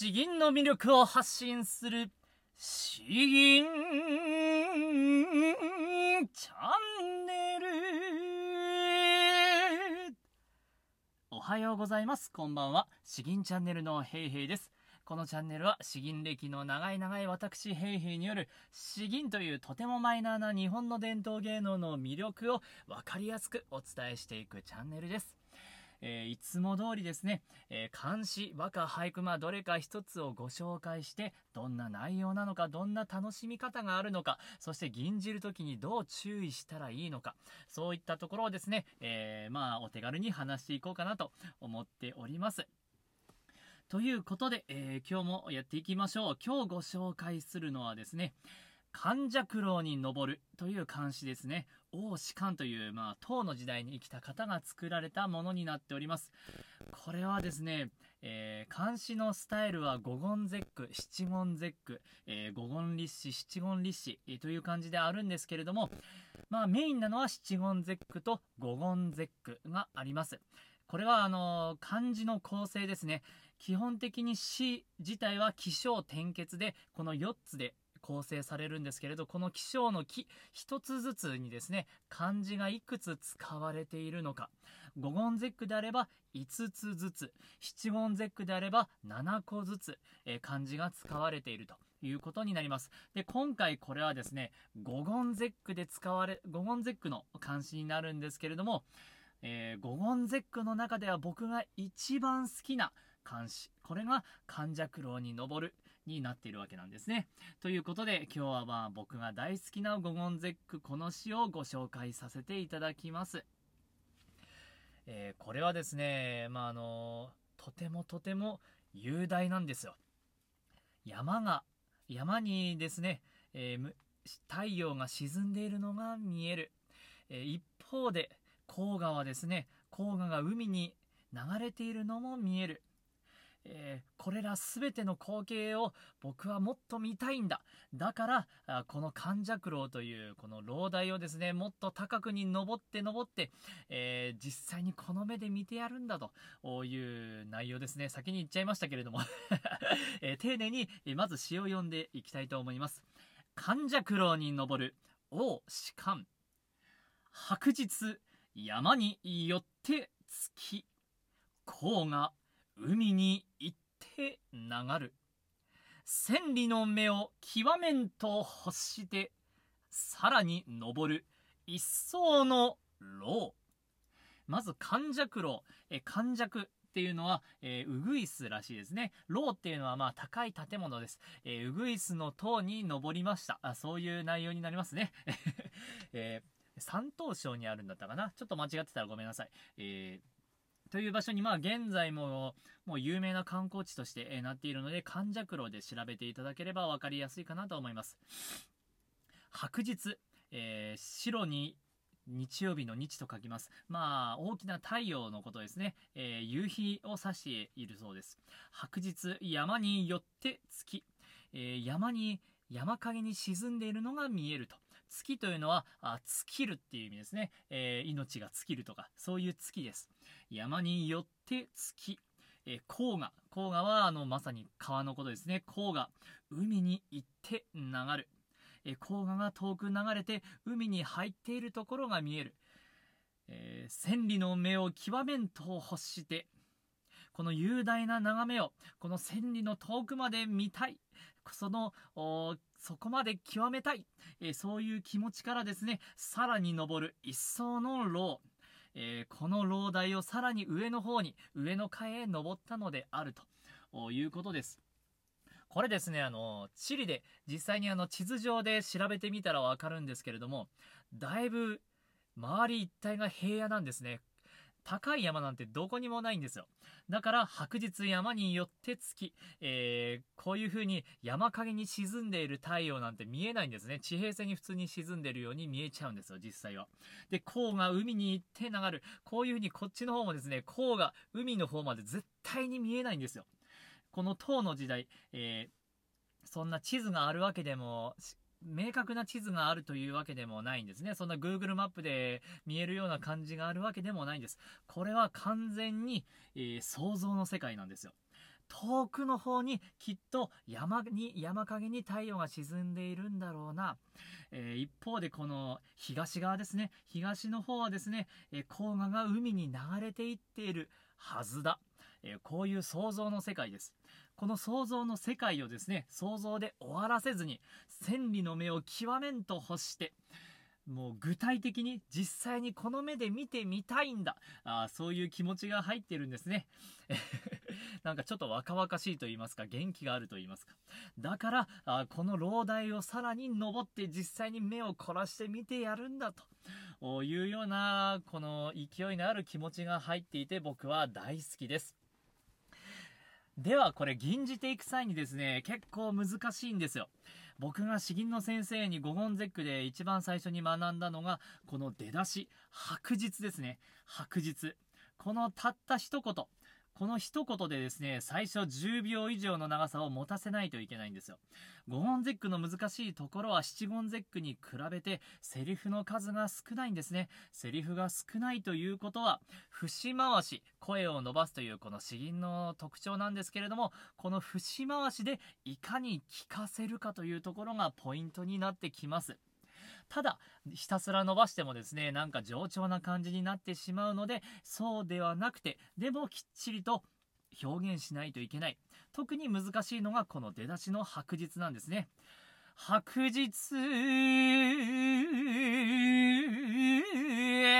詩吟の魅力を発信する詩吟チャンネル。おはようございます。こんばんは。詩吟チャンネルのヘイヘイです。このチャンネルは詩吟歴の長い長い私ヘイヘイによる詩吟というとてもマイナーな日本の伝統芸能の魅力を分かりやすくお伝えしていくチャンネルです。えー、いつも通りですね、えー、漢詩、和歌、俳句、まあ、どれか一つをご紹介して、どんな内容なのか、どんな楽しみ方があるのか、そして吟じる時にどう注意したらいいのか、そういったところをですね、えー、まあ、お手軽に話していこうかなと思っております。ということで、え今日もやっていきましょう。今日ご紹介するのはですね、関尺楼に登るという漢詩ですね。王士官という、まあ、唐の時代に生きた方が作られたものになっております。これはですね、えー、漢詩のスタイルは五言絶句、七言絶句、えー、五言立詩、七言立詩、えー、という感じであるんですけれども、まあ、メインなのは七言絶句と五言絶句があります。これはあの漢字の構成ですね。基本的に詩自体は起承転結でこの4つで構成されるんですけれど、この起承の木、一つずつにですね、漢字がいくつ使われているのか。五言絶句であれば5つずつ、七言絶句であれば7個ずつ、えー、漢字が使われていると。いうことになります。で、今回これはですね、五言絶句で使われ、五言絶句の漢詩になるんですけれども、えー、五言絶句の中では僕が一番好きな漢詩。これが、関尺楼に登る。になっているわけなんですね。ということで今日はまあ僕が大好きな五言絶句この詩をご紹介させていただきます。えー、これはですね、まああのとてもとても雄大なんですよ。山が、山にですね、えー、太陽が沈んでいるのが見える。えー、一方で、黄河はですね、黄河が海に流れているのも見える。えー、これら全ての光景を僕はもっと見たいんだ。だから、この関尺楼というこの楼台をですね、もっと高くに登って登って、えー、実際にこの目で見てやるんだという内容ですね。先に言っちゃいましたけれども えー、丁寧にまず詩を読んでいきたいと思います。関尺楼に登る王士官。白日山によって月。黄河海に行って流る。千里の目を極めんと欲してさらに登る一層の牢まず関尺牢え関尺っていうのは、えー、ウグイスらしいですね。牢っていうのはまあ高い建物です。えー、ウグイスの塔に登りました。あそういう内容になりますね。えー、山東省にあるんだったかなちょっと間違ってたらごめんなさい。えーという場所に、まあ、現在も、もう有名な観光地として、えなっているので、関尺楼で調べていただければ分かりやすいかなと思います。白日、えー、白に日曜日の日と書きます。まあ、大きな太陽のことですね。えー、夕日を指しているそうです。白日、山によって月。えー、山に、山陰に沈んでいるのが見えると。月というのは、あ尽きるっていう意味ですね。えー、命が尽きるとか、そういう月です。山によって月。えー、黄河。黄河は、あの、まさに川のことですね。黄河。海に行って流る。えー、黄河が遠く流れて、海に入っているところが見える。えー、千里の目を極めんと欲して、この雄大な眺めを、この千里の遠くまで見たい。その、そこまで極めたい、えー、そういう気持ちからですね、さらに登る一層の牢、えー、この楼台をさらに上の方に、上の階へ登ったのであるということです。これですね、あの、地理で、実際にあの地図上で調べてみたらわかるんですけれども、だいぶ周り一帯が平野なんですね。高い山なんてどこにもないんですよ。だから白日山によって月、えー、こういう風に山陰に沈んでいる太陽なんて見えないんですね。地平線に普通に沈んでいるように見えちゃうんですよ、実際は。で、黄が海に行って流る。こういう風にこっちの方もですね、黄が海の方まで絶対に見えないんですよ。この唐の時代、えー、そんな地図があるわけでも明確な地図があるというわけでもないんですね。そんな Google マップで見えるような感じがあるわけでもないんです。これは完全に、えー、想像の世界なんですよ。遠くの方にきっと山に山陰に太陽が沈んでいるんだろうな、えー、一方でこの東側ですね東の方はですね、えー、黄河が海に流れていっているはずだ、えー、こういう想像の世界ですこの想像の世界をですね想像で終わらせずに千里の目を極めんと欲してもう具体的に実際にこの目で見てみたいんだ。あそういう気持ちが入ってるんですね。なんかちょっと若々しいと言いますか元気があると言いますか。だからあこの老台をさらに登って実際に目を凝らして見てやるんだと。いうようなこの勢いのある気持ちが入っていて僕は大好きです。ではこれ吟じていく際にですね結構難しいんですよ僕が詩吟の先生に五言絶句で一番最初に学んだのが、この出だし、白日ですね。白日。このたった一言。この一言でですね、最初10秒以上の長さを持たせないといけないんですよ。五音絶句の難しいところは七言絶句に比べてセリフの数が少ないんですね。セリフが少ないということは、節回し、声を伸ばすというこの詩吟の特徴なんですけれども、この節回しでいかに聞かせるかというところがポイントになってきます。ただ、ひたすら伸ばしてもですね、なんか冗長な感じになってしまうので、そうではなくて、でもきっちりと表現しないといけない。特に難しいのがこの出だしの白日なんですね。白日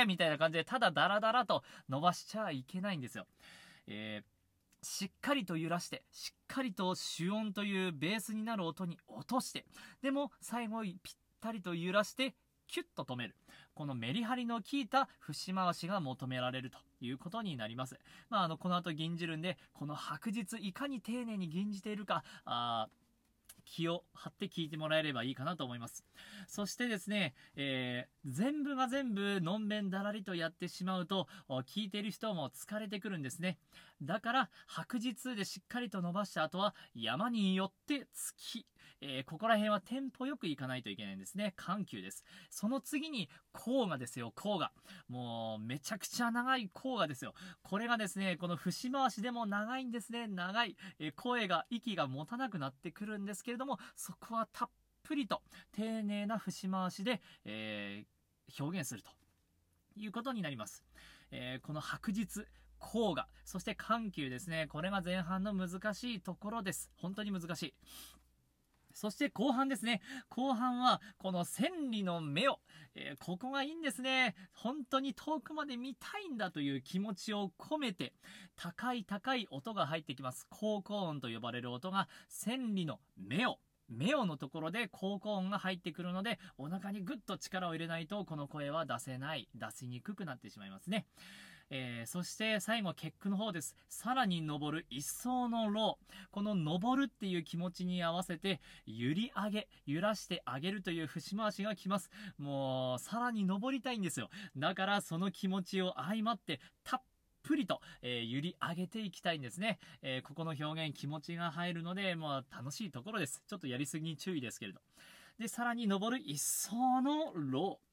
みたいな感じで、ただダラダラと伸ばしちゃいけないんですよ。えーしっかりと揺らして、しっかりと主音というベースになる音に落として、でも最後ぴったりと揺らしてキュッと止める。このメリハリの効いた節回しが求められるということになります。まあ、あの、この後吟じるんで、この白日いかに丁寧に吟じているか、あ気を張って聞いてもらえればいいかなと思います。そしてですね、えー、全部が全部のんべんだらりとやってしまうと、聞いている人も疲れてくるんですね。だから、白日でしっかりと伸ばした後は、山によって月。えー、ここら辺はテンポよく行かないといけないんですね。緩急です。その次に、甲賀ですよ、甲賀。もう、めちゃくちゃ長い甲賀ですよ。これがですね、この節回しでも長いんですね。長い。えー、声が、息が持たなくなってくるんですけれども、そこはたっぷりと、丁寧な節回しで、えー、表現するということになります。えー、この白日、黄河、そして緩急ですね。これが前半の難しいところです。本当に難しい。そして後半ですね。後半は、この千里の目を、えー、ここがいいんですね。本当に遠くまで見たいんだという気持ちを込めて、高い高い音が入ってきます。高校音と呼ばれる音が、千里の目を、目をのところで高校音が入ってくるので、お腹にぐっと力を入れないと、この声は出せない、出しにくくなってしまいますね。えー、そして最後結句の方です。さらに登る一層のロー。この登るっていう気持ちに合わせて、揺り上げ、揺らしてあげるという節回しが来ます。もう、さらに登りたいんですよ。だからその気持ちを相まって、たっぷりと、えー、揺り上げていきたいんですね。えー、ここの表現気持ちが入るので、もう楽しいところです。ちょっとやりすぎに注意ですけれど。で、さらに登る一層のロー。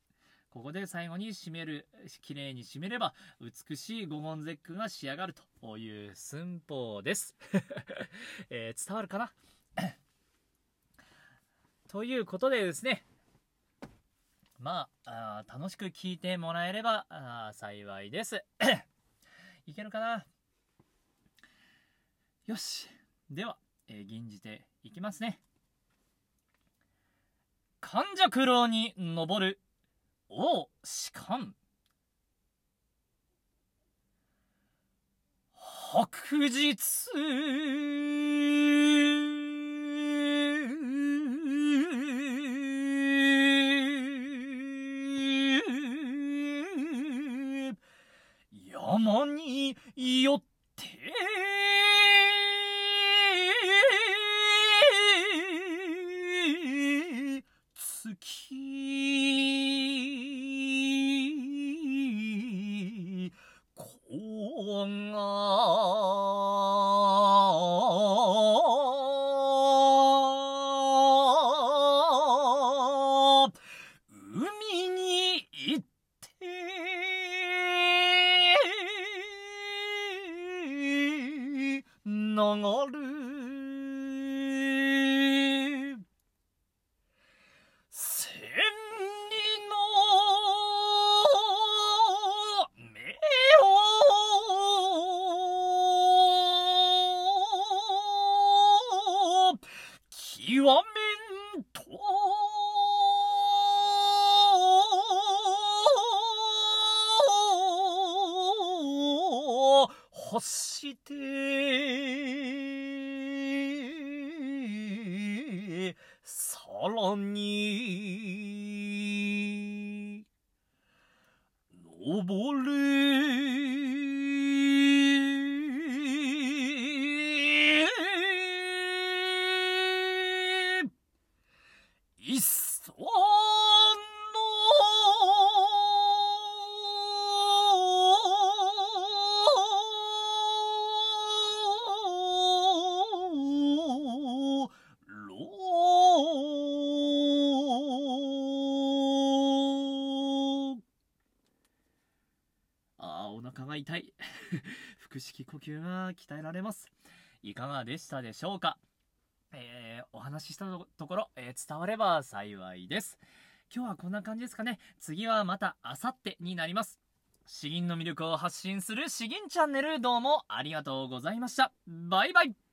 ここで最後に締める、綺麗に締めれば、美しい五言絶句が仕上がるという寸法です。えー、伝わるかな？ということでですね、まあ、あ楽しく聞いてもらえればあ幸いです。いけるかな？よし。では、えー、吟じていきますね。患者苦労に登るおしかん。白日山によって欲してさらに。登れ。いあお腹が痛い。腹式呼吸が鍛えられます。いかがでしたでしょうか？えーお話ししたところ、えー伝われば幸いです。今日はこんな感じですかね。次はまたあさってになります。詩吟の魅力を発信する詩吟チャンネルどうもありがとうございました。バイバイ。